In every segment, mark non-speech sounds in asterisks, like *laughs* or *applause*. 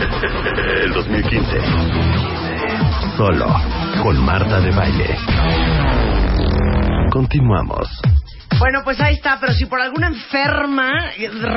*laughs* El 2015. Solo con Marta de Baile. Continuamos. Bueno, pues ahí está, pero si por alguna enferma,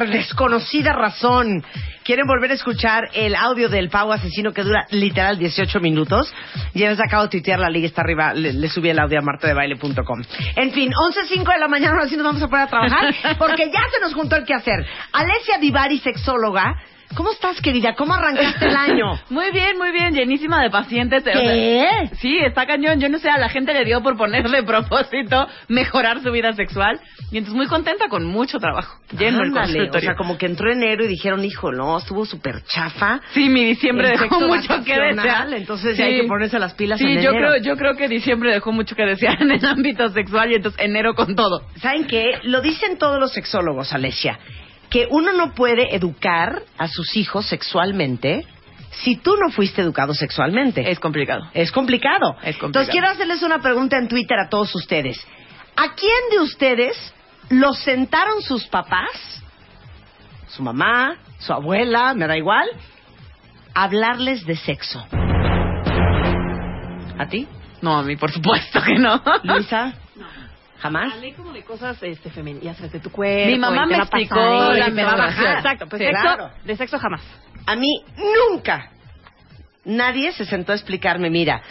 desconocida razón, quieren volver a escuchar el audio del pavo asesino que dura literal 18 minutos, ya les acabo de tuitear, la liga está arriba, le, le subí el audio a martadebaile.com. En fin, 11.05 de la mañana, ahora sí nos vamos a poner a trabajar, *laughs* porque ya se nos juntó el que hacer. Alessia Divari, sexóloga, ¿cómo estás, querida? ¿Cómo arrancaste el año? *laughs* Muy bien, muy bien, llenísima de pacientes. ¿Qué? sí, está cañón. Yo no sé, a la gente le dio por poner de *laughs* propósito mejorar su vida sexual. Y entonces muy contenta con mucho trabajo. Lleno el Ándale, consultorio. O sea, como que entró enero y dijeron, hijo, no, estuvo súper chafa. Sí, mi diciembre El dejó mucho que desear. entonces ya hay que ponerse las pilas Sí, en yo enero. creo, yo creo que diciembre dejó mucho que desear en el ámbito sexual y entonces enero con todo. ¿Saben qué? Lo dicen todos los sexólogos, Alesia, que uno no puede educar a sus hijos sexualmente si tú no fuiste educado sexualmente. Es complicado. Es complicado. Es complicado. Entonces quiero hacerles una pregunta en Twitter a todos ustedes. ¿A quién de ustedes los sentaron sus papás, su mamá, su abuela, me da igual, a hablarles de sexo? ¿A ti? No, a mí por supuesto que no. ¿Luisa? ¿Jamás? Hablé como de cosas este, femeninas, de tu cuerpo. Mi mamá me pasar explicó esto, la va a bajar. Exacto, pues Sí, sexo, claro. de sexo jamás. A mí nunca nadie se sentó a explicarme, mira,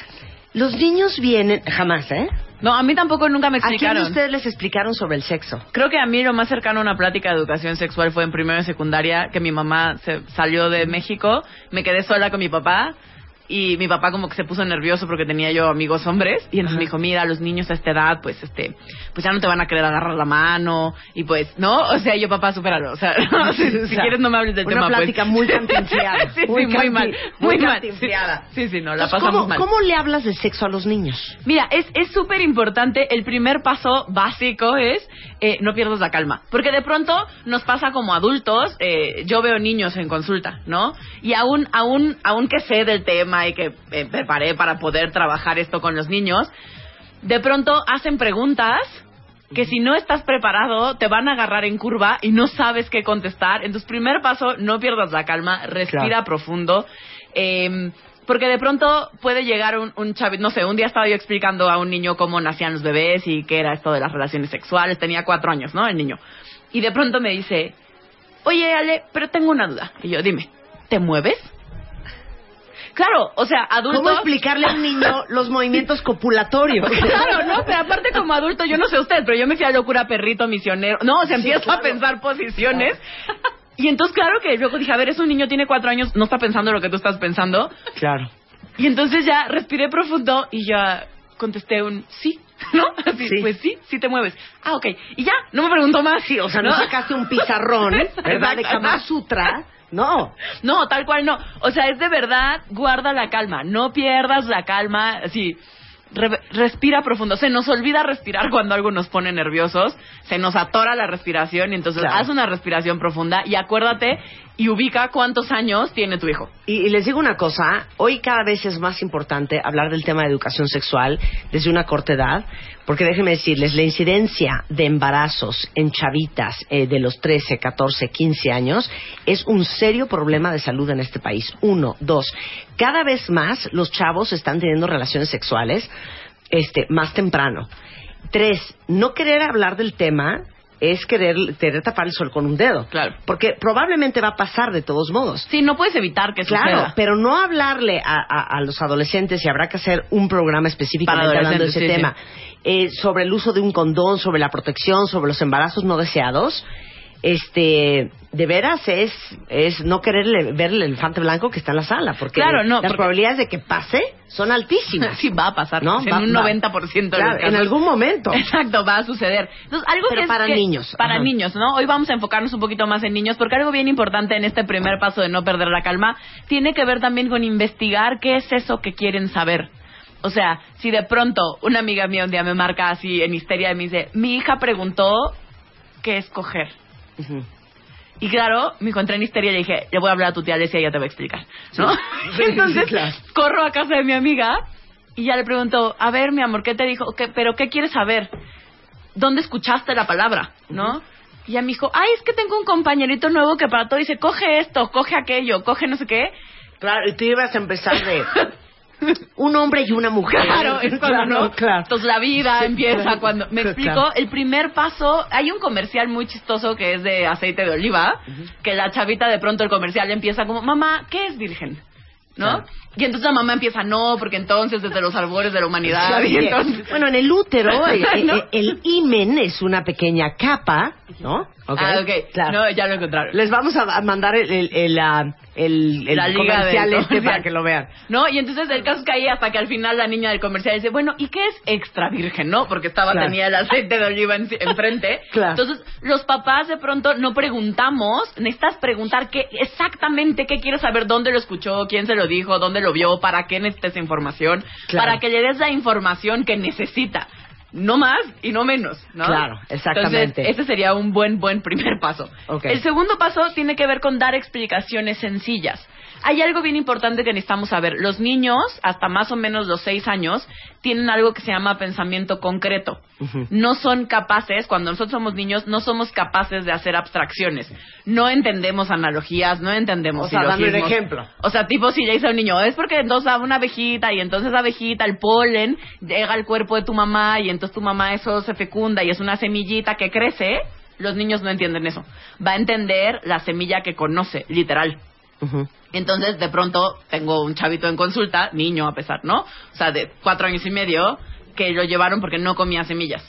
los niños vienen, jamás, ¿eh? No, a mí tampoco nunca me ¿A quién de explicaron. ustedes les explicaron sobre el sexo? Creo que a mí lo más cercano a una plática de educación sexual fue en primero y secundaria, que mi mamá se salió de México, me quedé sola con mi papá y mi papá como que se puso nervioso porque tenía yo amigos hombres y entonces me dijo, mira, los niños a esta edad, pues este, pues ya no te van a querer agarrar la mano y pues, ¿no? O sea, yo papá, supéralo, o sea, *laughs* si, si O sea, quieres no me hables del una tema, pues. plática muy cantinfriada. *laughs* sí, sí, Muy muy, mal, muy muy, mal. *laughs* Sí, sí, no, la Entonces, pasamos ¿cómo, mal. ¿Cómo le hablas de sexo a los niños? Mira, es es súper importante. El primer paso básico es eh, no pierdas la calma. Porque de pronto nos pasa como adultos. eh, yo veo niños en consulta, ¿no? Y aún, aún, aún que sé del tema y que eh, preparé para poder trabajar esto con los niños, de pronto hacen preguntas que si no estás preparado te van a agarrar en curva y no sabes qué contestar. Entonces, primer paso, no pierdas la calma, respira Claro. profundo. Eh, porque de pronto puede llegar un, un chavito, no sé, un día estaba yo explicando a un niño cómo nacían los bebés y qué era esto de las relaciones sexuales, tenía cuatro años, ¿no? El niño. Y de pronto me dice, oye Ale, pero tengo una duda. Y yo, dime, ¿te mueves? Claro, o sea, adulto... ¿Cómo explicarle a un niño *laughs* los movimientos copulatorios? *laughs* Claro, ¿no? Pero aparte como adulto, yo no sé usted, pero yo me fui a locura perrito misionero. No, o Sí, empiezo claro. a pensar posiciones. Y entonces, claro que luego dije, a ver, es un niño, tiene cuatro años, no está pensando lo que tú estás pensando. Claro. Y entonces ya respiré profundo y ya contesté un sí, *laughs* ¿no? Así, Sí. Pues sí, sí te mueves. Ah, ok. Y ya, no me preguntó más. Sí, o sea, no, sacaste un pizarrón, ¿verdad? De. Kama Sutra. No. No, tal cual no. O sea, es de verdad, guarda la calma. No pierdas la calma. Así, re- respira profundo. Se nos olvida respirar cuando algo nos pone nerviosos. Se nos atora la respiración. Y entonces Claro. haz una respiración profunda y acuérdate y ubica cuántos años tiene tu hijo. Y, les digo una cosa, hoy cada vez es más importante hablar del tema de educación sexual desde una corta edad, porque déjenme decirles, la incidencia de embarazos en chavitas eh, de los 13, 14, 15 años es un serio problema de salud en este país. Uno, dos, cada vez más los chavos están teniendo relaciones sexuales este, más temprano. Tres, no querer hablar del tema es querer, querer tapar el sol con un dedo. Claro. Porque probablemente va a pasar de todos modos. Sí, no puedes evitar que Claro, suceda. pero no hablarle a, a- a los adolescentes, y habrá que hacer un programa específicamente hablando de ese tema, eh, sobre el uso de un condón, sobre la protección, sobre los embarazos no deseados, este, de veras es, es no querer ver el elefante blanco que está en la sala, porque Claro, no, las porque- probabilidades de que pase son altísimas. *laughs* Sí, va a pasar. ¿No? En Va- un va. 90% de Claro, en algún momento. *laughs* Exacto, va a suceder. Entonces, algo Pero que es para que- niños, Para ajá. niños, ¿no? Hoy vamos a enfocarnos un poquito más en niños, porque algo bien importante en este primer paso de no perder la calma tiene que ver también con investigar qué es eso que quieren saber. O sea, si de pronto una amiga mía un día me marca así en histeria y me dice, mi hija preguntó qué es coger. Ujú. Y claro, me encontré en histeria y le dije, le voy a hablar a tu tía Alesia y ella te va a explicar. ¿no? *laughs* Sí, Entonces, sí, claro. corro a casa de mi amiga y ya le pregunto, a ver, mi amor, ¿qué te dijo? ¿Qué- ¿Pero qué quieres saber? ¿Dónde escuchaste la palabra? ¿No? Y ella me dijo, ay, es que tengo un compañerito nuevo que para todo dice, coge esto, coge aquello, coge no sé qué. Claro, y tú ibas a empezar de *laughs* un hombre y una mujer. Claro, es cuando no. Claro. Entonces la vida Sí, empieza claro. cuando. ¿Me explico? El primer paso. Hay un comercial muy chistoso que es de aceite de oliva. Que la chavita de pronto el comercial empieza como: Mamá, ¿qué es virgen? ¿No? Y entonces la mamá empieza: No, porque entonces desde los albores de la humanidad. Claro, y entonces. Bueno, en el útero, *laughs* el, el- himen es una pequeña capa, ¿no? Ah, ok. Claro. No, ya lo encontraron. Les vamos a mandar el, el, el, ah, el- el La comercial este comercial. para que lo vean. ¿No? Y entonces el caso es que ahí hasta que al final la niña del comercial dice, bueno, ¿y qué es extra virgen, no? Porque estaba, Claro. tenía el aceite de oliva en- enfrente. *laughs* Claro. Entonces, los papás de pronto no preguntamos, necesitas preguntar qué, exactamente qué quieres saber, dónde lo escuchó, quién se lo dijo, dónde lo vio, para qué necesitas información, Claro. para que le des la información que necesita. No más y no menos, ¿no? Claro, exactamente. Entonces, ese sería un buen, buen primer paso. El segundo paso tiene que ver con dar explicaciones sencillas. Hay algo bien importante que necesitamos saber. Los niños, hasta más o menos los seis años, tienen algo que se llama pensamiento concreto. No son capaces, cuando nosotros somos niños, no somos capaces de hacer abstracciones. No entendemos analogías, no entendemos O sea, dame un ejemplo. O sea, tipo si le dice a un niño, es porque entonces a una abejita y entonces la abejita, el polen, llega al cuerpo de tu mamá y entonces tu mamá eso se fecunda y es una semillita que crece, los niños no entienden eso. Va a entender la semilla que conoce, literal. Entonces, de pronto, tengo un chavito en consulta, niño a pesar, ¿no? O sea, de cuatro años y medio, que lo llevaron porque no comía semillas,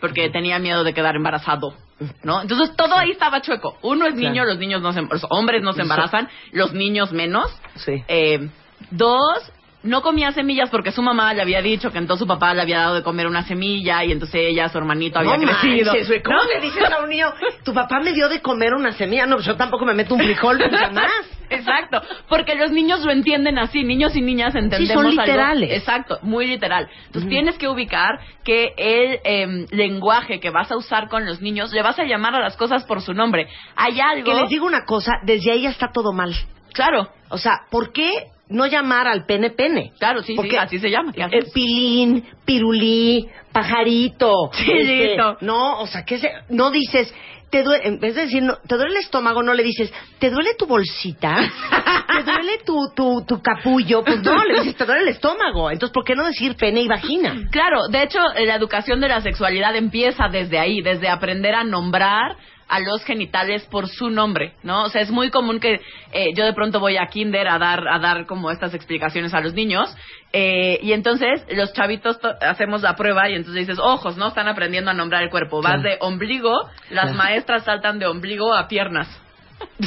porque tenía miedo de quedar embarazado, ¿no? Entonces, todo ahí estaba chueco. Uno es niño, Claro. los niños no se, los hombres no se embarazan, los niños menos. Sí. Eh, dos, no comía semillas porque su mamá le había dicho que entonces su papá le había dado de comer una semilla y entonces ella, su hermanito, había No crecido. manches, ¿Cómo ¿No? le dices a un niño, tu papá me dio de comer una semilla? No, pues yo tampoco me meto un frijol *laughs* nunca más. Exacto, porque los niños lo entienden así, niños y niñas entendemos son algo- literales. exacto, muy literal. Entonces tienes que ubicar que el em, lenguaje que vas a usar con los niños, le vas a llamar a las cosas por su nombre. Hay algo... Que les digo una cosa, desde ahí ya está todo mal. Claro, O sea, ¿por qué no llamar al pene pene? claro, sí, sí, Porque, así se llama. ¿qué eh, pilín, pirulí, pajarito. Chilito. este, no, o sea, que se, no dices, te duele, en vez de decir, no, te duele el estómago, no le dices, ¿te duele tu bolsita? *laughs* ¿Te duele tu, tu, tu capullo? Pues no, le dices, te duele el estómago. Entonces, ¿por qué no decir pene y vagina? Claro, de hecho, eh, la educación de la sexualidad empieza desde ahí, desde aprender a nombrar a los genitales por su nombre, ¿no? O sea, es muy común que eh, yo de pronto voy a kinder a dar a dar como estas explicaciones a los niños eh, y entonces los chavitos to- hacemos la prueba y entonces dices ojos, ¿no? Están aprendiendo a nombrar el cuerpo. Vas de ombligo, las maestras saltan de ombligo a piernas.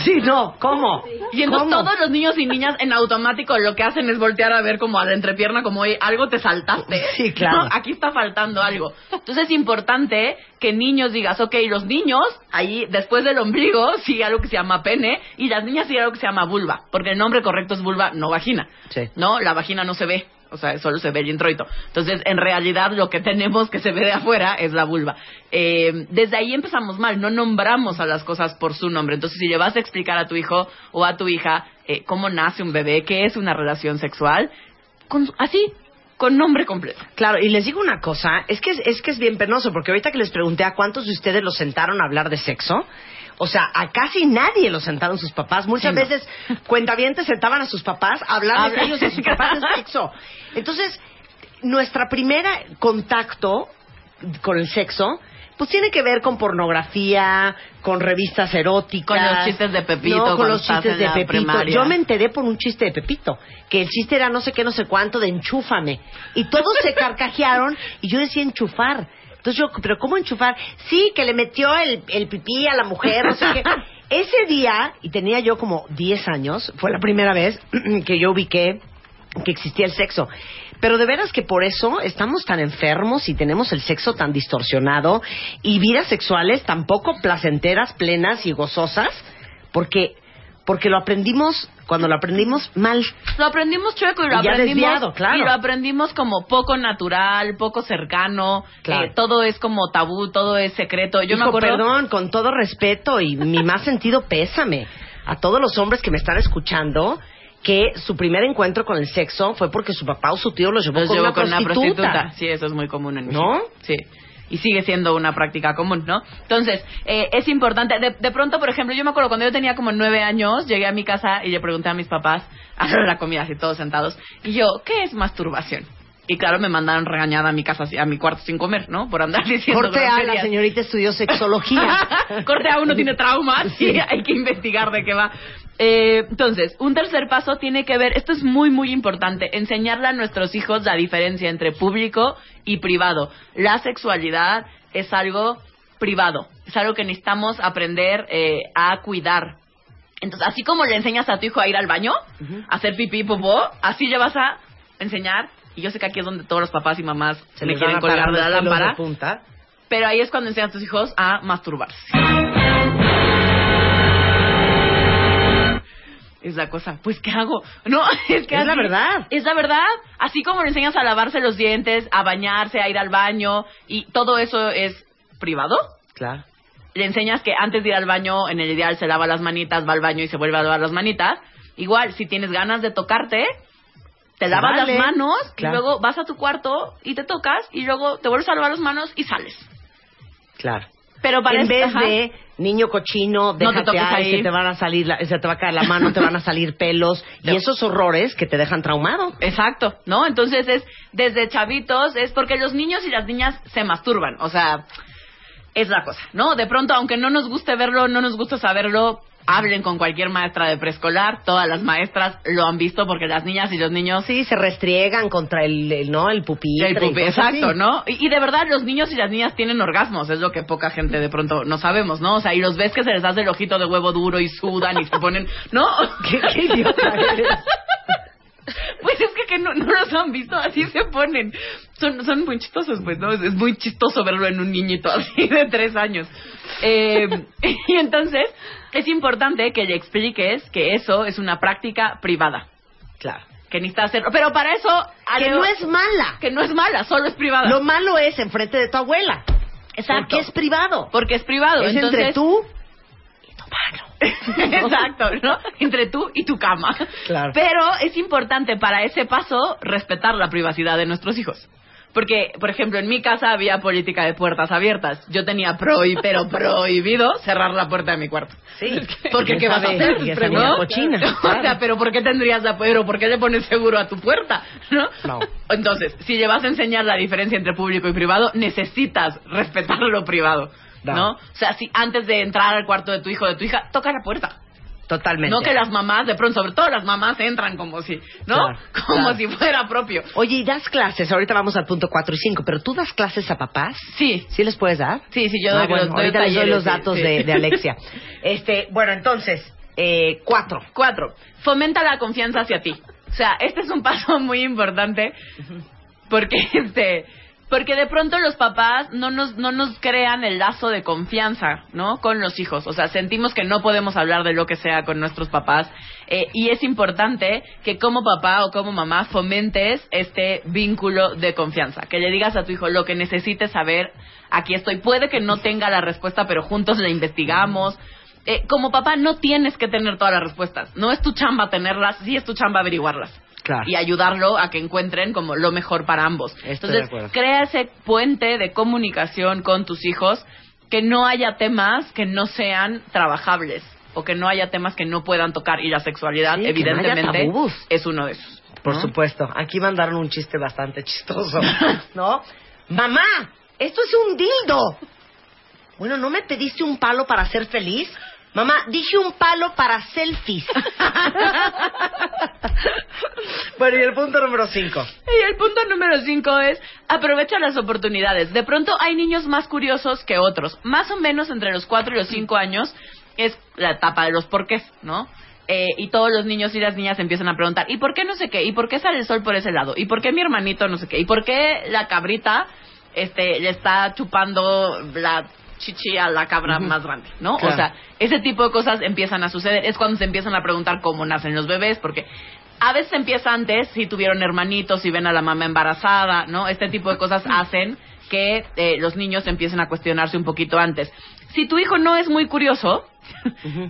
Sí, no, ¿cómo? Y entonces ¿Cómo? todos los niños y niñas en automático lo que hacen es voltear a ver como a la entrepierna como "Oye, algo te saltaste. Sí, claro. ¿no? *laughs* Aquí está faltando algo. Entonces es importante que niños digas, ok, los niños, ahí después del ombligo *laughs* sigue algo que se llama pene y las niñas sigue algo que se llama vulva, porque el nombre correcto es vulva, no vagina. Sí. ¿No? La vagina no se ve. O sea, solo se ve el introito. Entonces, en realidad, lo que tenemos que se ve de afuera es la vulva. Eh, desde ahí empezamos mal. No nombramos a las cosas por su nombre. Entonces, si le vas a explicar a tu hijo o a tu hija eh, cómo nace un bebé, qué es una relación sexual, con- así, con nombre completo. Claro, y les digo una cosa, es que es, que es bien penoso, porque ahorita que les pregunté a cuántos de ustedes los sentaron a hablar de sexo, o sea, a casi nadie los sentaron sus papás. Muchas Sí, no. veces cuentavientes sentaban a sus papás a hablar de ellos a sus papás de sexo. Entonces, nuestra primera contacto con el sexo pues tiene que ver con pornografía, con revistas eróticas. Con los chistes de Pepito, No, con los chistes de Pepito. primaria. Yo me enteré por un chiste de Pepito, que el chiste era no sé qué, no sé cuánto, de enchúfame. Y todos se *laughs* carcajearon y yo decía enchufar. Entonces yo, ¿pero cómo enchufar? Sí, que le metió el, el pipí a la mujer, no sé qué. *laughs* Ese día, y tenía yo como 10 años, fue la primera vez *clears throat* que yo ubiqué que existía el sexo. Pero de veras que por eso estamos tan enfermos y tenemos el sexo tan distorsionado y vidas sexuales tan poco placenteras, plenas y gozosas, porque porque lo aprendimos cuando lo aprendimos mal. Lo aprendimos chueco y lo Y aprendimos desviado, claro. y lo aprendimos como poco natural, poco cercano. Claro. eh, todo es como tabú, todo es secreto. Yo me Hijo, acuerdo. perdón, con todo respeto y mi más sentido pésame a todos los hombres que me están escuchando que su primer encuentro con el sexo fue porque su papá o su tío los llevó, Los con, llevo una con una prostituta. prostituta. Sí, eso es muy común en México. ¿No? Sí. Y sigue siendo una práctica común, ¿no? Entonces, eh, es importante, de, de pronto, por ejemplo, yo me acuerdo cuando yo tenía como nueve años, llegué a mi casa y le pregunté a mis papás, a la comida, así todos sentados, y yo, ¿qué es masturbación? Y claro, me mandaron regañada a mi casa, a mi cuarto sin comer, ¿no? Por andar *laughs* diciendo Corte A, la señorita estudió sexología. *laughs* Corte A uno tiene traumas y hay que investigar de qué va. Eh, entonces, un tercer paso tiene que ver, esto es muy, muy importante, enseñarle a nuestros hijos la diferencia entre público y privado. La sexualidad es algo privado, es algo que necesitamos aprender eh, a cuidar. Entonces, así como le enseñas a tu hijo a ir al baño, a hacer pipí, popó, así le vas a enseñar, y yo sé que aquí es donde todos los papás y mamás se le quieren colgar de la lámpara, pero ahí es cuando enseñas a tus hijos a masturbarse. Es la cosa, pues ¿qué hago? No, *laughs* es que Es la verdad. Es la verdad. Así como le enseñas a lavarse los dientes, a bañarse, a ir al baño y todo eso es privado. Claro. Le enseñas que antes de ir al baño, en el ideal se lava las manitas, va al baño y se vuelve a lavar las manitas. Igual, si tienes ganas de tocarte, te lavas vale. las manos Claro. y luego vas a tu cuarto y te tocas y luego te vuelves a lavar las manos y sales. Claro. Pero para en vez ajá. de niño cochino, No te déjate ahí, ahí. se te van a salir, la- se te va a caer la mano, te van a salir pelos y No. esos horrores que te dejan traumado. Exacto, ¿no? Entonces es desde chavitos, es porque los niños y las niñas se masturban, o sea, es la cosa, ¿no? De pronto, aunque no nos guste verlo, no nos gusta saberlo, hablen con cualquier maestra de preescolar, todas las maestras lo han visto porque las niñas y los niños Sí, se restriegan contra el, el- ¿no? El pupitre. el exacto, así. ¿no? Y, y de verdad los niños y las niñas tienen orgasmos, es lo que poca gente de pronto no sabemos, ¿no? O sea, y los ves que se les hace el ojito de huevo duro y sudan y se ponen, ¿no? *laughs* ¿Qué, qué idiota eres? *laughs* *laughs* Pues es que, que no, no los han visto, así se ponen. Son, son muy chistosos, pues, ¿no? Es, muy chistoso verlo en un niñito *laughs* así de tres años. Eh, *laughs* y entonces, es importante que le expliques que eso es una práctica privada. Claro. Que necesita hacerlo. Pero para eso... Que no es mala. Que no es mala, solo es privada. Lo malo es enfrente de tu abuela. Exacto. Porque es privado. Porque es privado. es entonces, entre tú *laughs* *laughs* Exacto, ¿no? Entre tú y tu cama. Claro. Pero es importante para ese paso respetar la privacidad de nuestros hijos. Porque, por ejemplo, en mi casa había política de puertas abiertas. Yo tenía prohi- pero prohibido cerrar la puerta de mi cuarto. Sí. *laughs* Porque ¿Quién ¿qué vas a hacer? ¿No? cochina, O sea, pero ¿por qué tendrías la pero por qué le pones seguro a tu puerta? ¿No? No. Entonces, si le vas a enseñar la diferencia entre público y privado, necesitas respetar lo privado. No. ¿No? O sea, si antes de entrar al cuarto de tu hijo o de tu hija, toca la puerta. Totalmente. No que las mamás, de pronto, sobre todo las mamás, entran como si, ¿no? Claro, *laughs* como claro. si fuera propio. Oye, y das clases, ahorita vamos al punto 4 y 5, pero tú das clases a papás. Sí, ¿Sí les puedes dar? sí, sí, yo Ah, doy, bueno, los- doy ahorita les doy talleres, los sí, datos sí. De, de Alexia. *laughs* Este, bueno, entonces, eh, cuatro. Cuatro, fomenta la confianza hacia ti. O sea, este es un paso muy importante porque este porque de pronto los papás no nos no nos crean el lazo de confianza, ¿no? Con los hijos, o sea, sentimos que no podemos hablar de lo que sea con nuestros papás eh, y es importante que como papá o como mamá fomentes este vínculo de confianza, que le digas a tu hijo lo que necesites saber, aquí estoy. Puede que no tenga la respuesta, pero juntos la investigamos. Eh, como papá no tienes que tener todas las respuestas. No es tu chamba tenerlas, sí es tu chamba averiguarlas. Claro. Y ayudarlo a que encuentren como lo mejor para ambos. Estoy Entonces, crea ese puente de comunicación con tus hijos, que no haya temas que no sean trabajables o que no haya temas que no puedan tocar. Y la sexualidad, Sí, no evidentemente, es uno de esos. Por ¿no? supuesto. Aquí mandaron un chiste bastante chistoso. *laughs* ¿No? Mamá, esto es un dildo. Bueno, ¿no me pediste un palo para ser feliz? Mamá, dije un palo para selfies. *laughs* bueno, y el punto número 5. Y el punto número cinco es aprovecha las oportunidades. De pronto hay niños más curiosos que otros. Más o menos entre los cuatro y los cinco años es la etapa de los porqués, ¿no? Eh, y todos los niños y las niñas empiezan a preguntar, ¿y por qué no sé qué? ¿Y por qué sale el sol por ese lado? ¿Y por qué mi hermanito no sé qué? ¿Y por qué la cabrita este, le está chupando la chichi a la cabra más grande, ¿no? Claro. O sea, ese tipo de cosas empiezan a suceder. Es cuando se empiezan a preguntar cómo nacen los bebés, porque a veces empieza antes, si tuvieron hermanitos, si ven a la mamá embarazada, ¿no? Este tipo de cosas hacen que eh, los niños empiecen a cuestionarse un poquito antes. Si tu hijo no es muy curioso,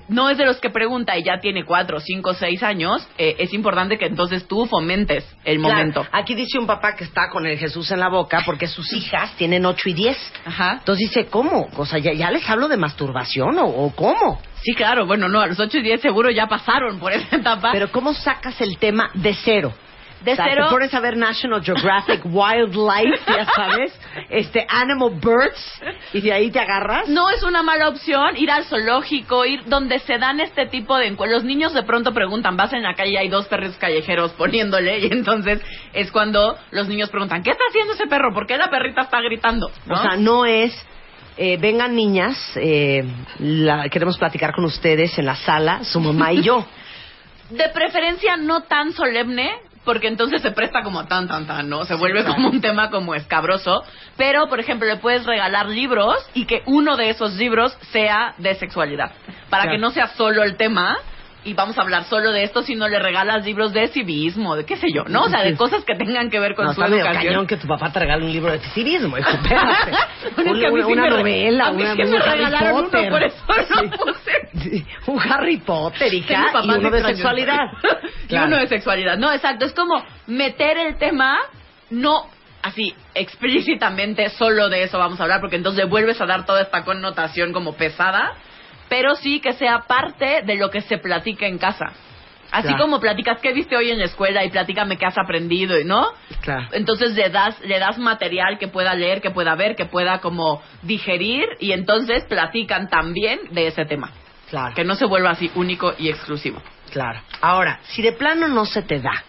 no es de los que pregunta y ya tiene cuatro, cinco, seis años, eh, es importante que entonces tú fomentes el Claro, momento. Aquí dice un papá que está con el Jesús en la boca porque sus hijas tienen 8 y 10. Ajá. Entonces dice, ¿cómo? O sea, ¿ya, ya les hablo de masturbación o, o cómo? Sí, claro, bueno, no, a los ocho y diez seguro ya pasaron por esa etapa. Pero ¿cómo sacas el tema de cero? De sea, cero, Te pones a ver National Geographic *laughs* Wildlife, ya sabes, este Animal Birds, y de ahí te agarras. no es una mala opción ir al zoológico, ir donde se dan este tipo de encuentros. Los niños de pronto preguntan, vas en la calle y hay dos perros callejeros poniéndole, y entonces es cuando los niños preguntan, ¿qué está haciendo ese perro? ¿Por qué la perrita está gritando? ¿No? O sea, no es, eh, vengan niñas, eh, la- queremos platicar con ustedes en la sala, su mamá y yo. *laughs* de preferencia no tan solemne, porque entonces se presta como tan, tan, tan, ¿no? Se vuelve claro. como un tema como escabroso. Pero, por ejemplo, le puedes regalar libros y que uno de esos libros sea de sexualidad. Para Claro. que no sea solo el tema y vamos a hablar solo de esto, sino le regalas libros de civismo, de qué sé yo, ¿no? O sea, de cosas que tengan que ver con no, su educación. cañón que tu papá te regale un libro de civismo, espérate. *laughs* Bueno, es que una sí una novela, a mí una, sí me un Harry regalaron uno, Potter. por eso Sí. un Harry Potter, y uno de sexualidad. *laughs* y uno de sexualidad. No, exacto. Es como meter el tema, no así explícitamente solo de eso vamos a hablar, porque entonces vuelves a dar toda esta connotación como pesada, pero sí que sea parte de lo que se platica en casa. Así Claro. como platicas qué viste hoy en la escuela y platícame qué has aprendido, ¿no? Claro. Entonces le das, le das material que pueda leer, que pueda ver, que pueda como digerir y entonces platican también de ese tema. Claro. Que no se vuelva así único y exclusivo. Claro. Ahora, si de plano no se te da,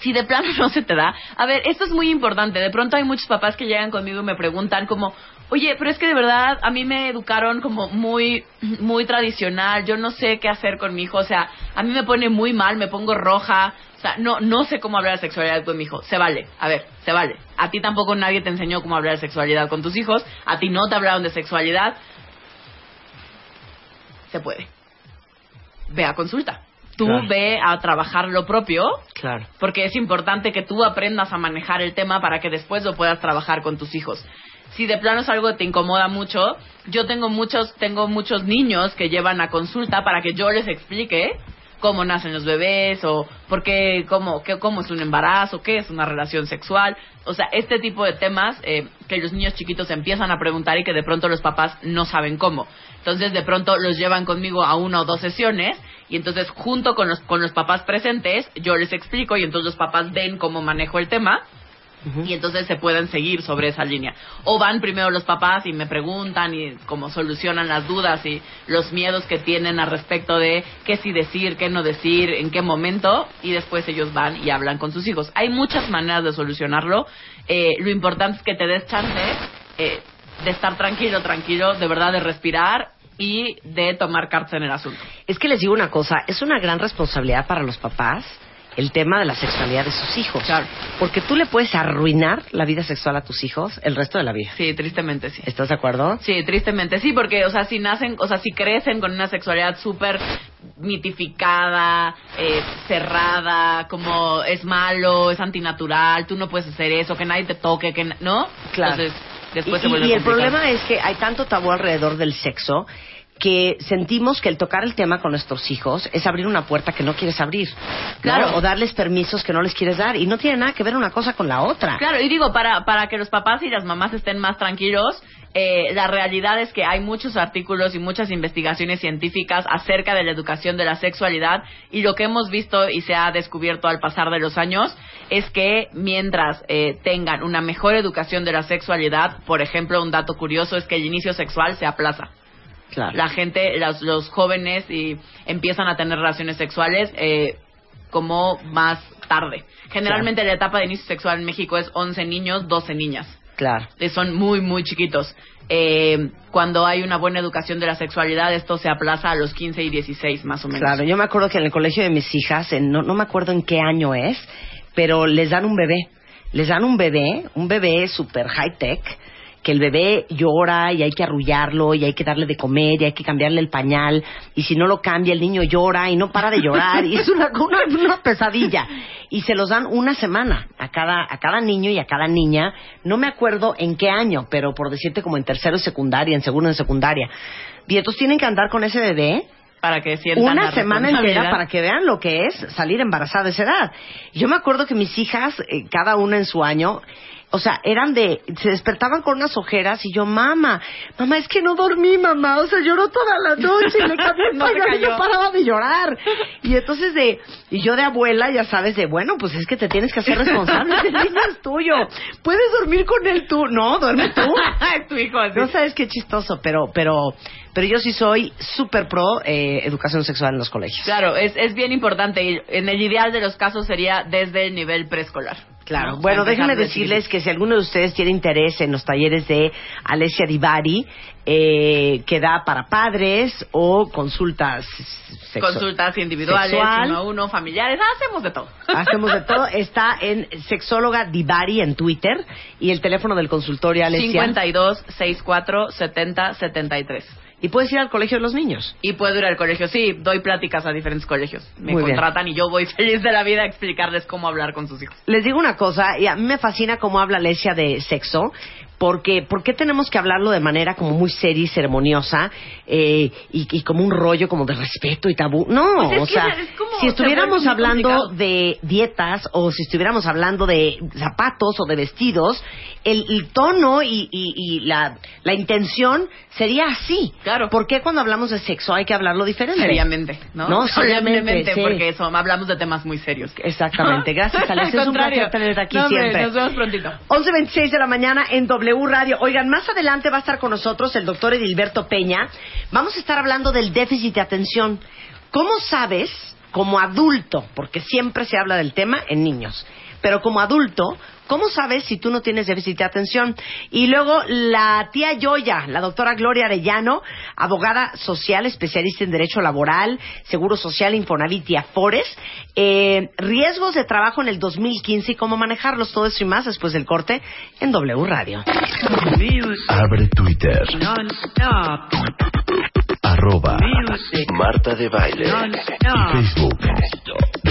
Si de plano no se te da, a ver, esto es muy importante. De pronto hay muchos papás que llegan conmigo y me preguntan como, oye, pero es que de verdad a mí me educaron como muy, muy tradicional. Yo no sé qué hacer con mi hijo. O sea, a mí me pone muy mal, me pongo roja. O sea, no, no sé cómo hablar de sexualidad con mi hijo. Se vale. A ver, se vale. A ti tampoco nadie te enseñó cómo hablar de sexualidad con tus hijos. A ti no te hablaron de sexualidad. Se puede. Ve a consulta. Tú Claro. ve a trabajar lo propio claro. porque es importante que tú aprendas a manejar el tema para que después lo puedas trabajar con tus hijos. Si de plano es algo que te incomoda mucho, yo tengo muchos tengo muchos niños que llevan a consulta para que yo les explique cómo nacen los bebés o por qué cómo qué, cómo es un embarazo, qué es una relación sexual, o sea, este tipo de temas eh, que los niños chiquitos empiezan a preguntar y que de pronto los papás no saben cómo. Entonces de pronto los llevan conmigo a una o dos sesiones y entonces junto con los con los papás presentes yo les explico y entonces los papás ven cómo manejo el tema y entonces se pueden seguir sobre esa línea. O van primero los papás y me preguntan y cómo solucionan las dudas y los miedos que tienen al respecto de qué sí decir, qué no decir, en qué momento, y después ellos van y hablan con sus hijos. Hay muchas maneras de solucionarlo. Eh, lo importante es que te des chance eh, de estar tranquilo, tranquilo, de verdad de respirar y de tomar cartas en el asunto. Es que les digo una cosa, es una gran responsabilidad para los papás el tema de la sexualidad de sus hijos. Claro. Porque tú le puedes arruinar la vida sexual a tus hijos el resto de la vida. Sí, tristemente sí. ¿Estás de acuerdo? Sí, tristemente sí, porque, o sea, si nacen, o sea, si crecen con una sexualidad súper mitificada, eh, cerrada, como es malo, es antinatural, tú no puedes hacer eso, que nadie te toque, que ¿no? Claro. Entonces, después y, se vuelve y el complicado. problema es que hay tanto tabú alrededor del sexo que sentimos que el tocar el tema con nuestros hijos es abrir una puerta que no quieres abrir. ¿no? Claro. O darles permisos que no les quieres dar. Y no tiene nada que ver una cosa con la otra. Claro, y digo, para, para que los papás y las mamás estén más tranquilos, eh, la realidad es que hay muchos artículos y muchas investigaciones científicas acerca de la educación de la sexualidad y lo que hemos visto y se ha descubierto al pasar de los años es que mientras eh, tengan una mejor educación de la sexualidad, por ejemplo, un dato curioso es que el inicio sexual se aplaza. Claro. La gente, los, los jóvenes y empiezan a tener relaciones sexuales eh, como más tarde. Generalmente la etapa de inicio sexual en México es 11 niños, 12 niñas. Claro. Eh, Son muy, muy chiquitos. Eh, cuando hay una buena educación de la sexualidad, esto se aplaza a los 15 y 16 más o menos. Claro, yo me acuerdo que en el colegio de mis hijas, en- no, no me acuerdo en qué año es, pero les dan un bebé. Les dan un bebé, un bebé super high tech, que el bebé llora y hay que arrullarlo y hay que darle de comer y hay que cambiarle el pañal. Y si no lo cambia el niño llora y no para de llorar. Y es una, una, una pesadilla. Y se los dan una semana a cada a cada niño y a cada niña. No me acuerdo en qué año pero por decirte como en tercero de secundaria en segundo de secundaria. Y entonces tienen que andar con ese bebé para que una la semana entera para que vean lo que es salir embarazada de esa edad. Yo me acuerdo que mis hijas, eh, cada una en su año, o sea, eran de, se despertaban con unas ojeras y yo, mamá, mamá, es que no dormí, mamá, o sea, lloró toda la noche y le *laughs* cambié el No pañal y no paraba de llorar. Y entonces de, y yo de abuela, ya sabes, de, bueno, pues es que te tienes que hacer responsable, el niño es tuyo, puedes dormir con él tú, no, duerme tú. *laughs* es tu hijo así. No sabes qué chistoso, pero, pero, pero yo sí soy súper pro eh, educación sexual en los colegios. Claro, es, es bien importante. y En el ideal de los casos sería desde el nivel preescolar. Claro. ¿no? Bueno, déjenme decirles que si alguno de ustedes tiene interés en los talleres de Alessia Divari, eh, que da para padres o consultas Consultas individuales, sexual. uno a uno, familiares, hacemos de todo. *laughs* Hacemos de todo. Está en sexóloga Divari en Twitter y el teléfono del consultorio Alessia. 52 64 70 73. Y puedes ir al colegio de los niños. Y puedo ir al colegio. Sí, doy pláticas a diferentes colegios. Me Muy bien. contratan y yo voy *laughs* feliz de la vida a explicarles cómo hablar con sus hijos. Les digo una cosa, y a mí me fascina cómo habla Alesia de sexo, porque ¿por qué tenemos que hablarlo de manera como muy seria y ceremoniosa eh, y, y como un rollo como de respeto y tabú? No, Pues es o sea, si estuviéramos hablando complicado. de dietas o si estuviéramos hablando de zapatos o de vestidos, el, el tono y, y- y la, la intención sería así. Claro. ¿Por qué cuando hablamos de sexo hay que hablarlo diferente? Seriamente, ¿no? No, seriamente, sí. porque eso, hablamos de temas muy serios. Exactamente. Gracias, *laughs* Alesia. Al Es un placer tenerte aquí No, hombre, siempre. Nos vemos prontito. 11.26 de la mañana en W Radio. Oigan, más adelante va a estar con nosotros el doctor Edilberto Peña. Vamos a estar hablando del déficit de atención. ¿Cómo sabes, como adulto, porque siempre se habla del tema en niños, pero como adulto, ¿cómo sabes si tú no tienes déficit de atención? Y luego la tía Yoya, la doctora Gloria Arellano, abogada social, especialista en Derecho Laboral, Seguro Social, Infonavit y Afores, eh, riesgos de trabajo en el 2015 y cómo manejarlos, todo eso y más después del corte en W Radio. Abre Twitter. Arroba Marta de Baile. Y Facebook.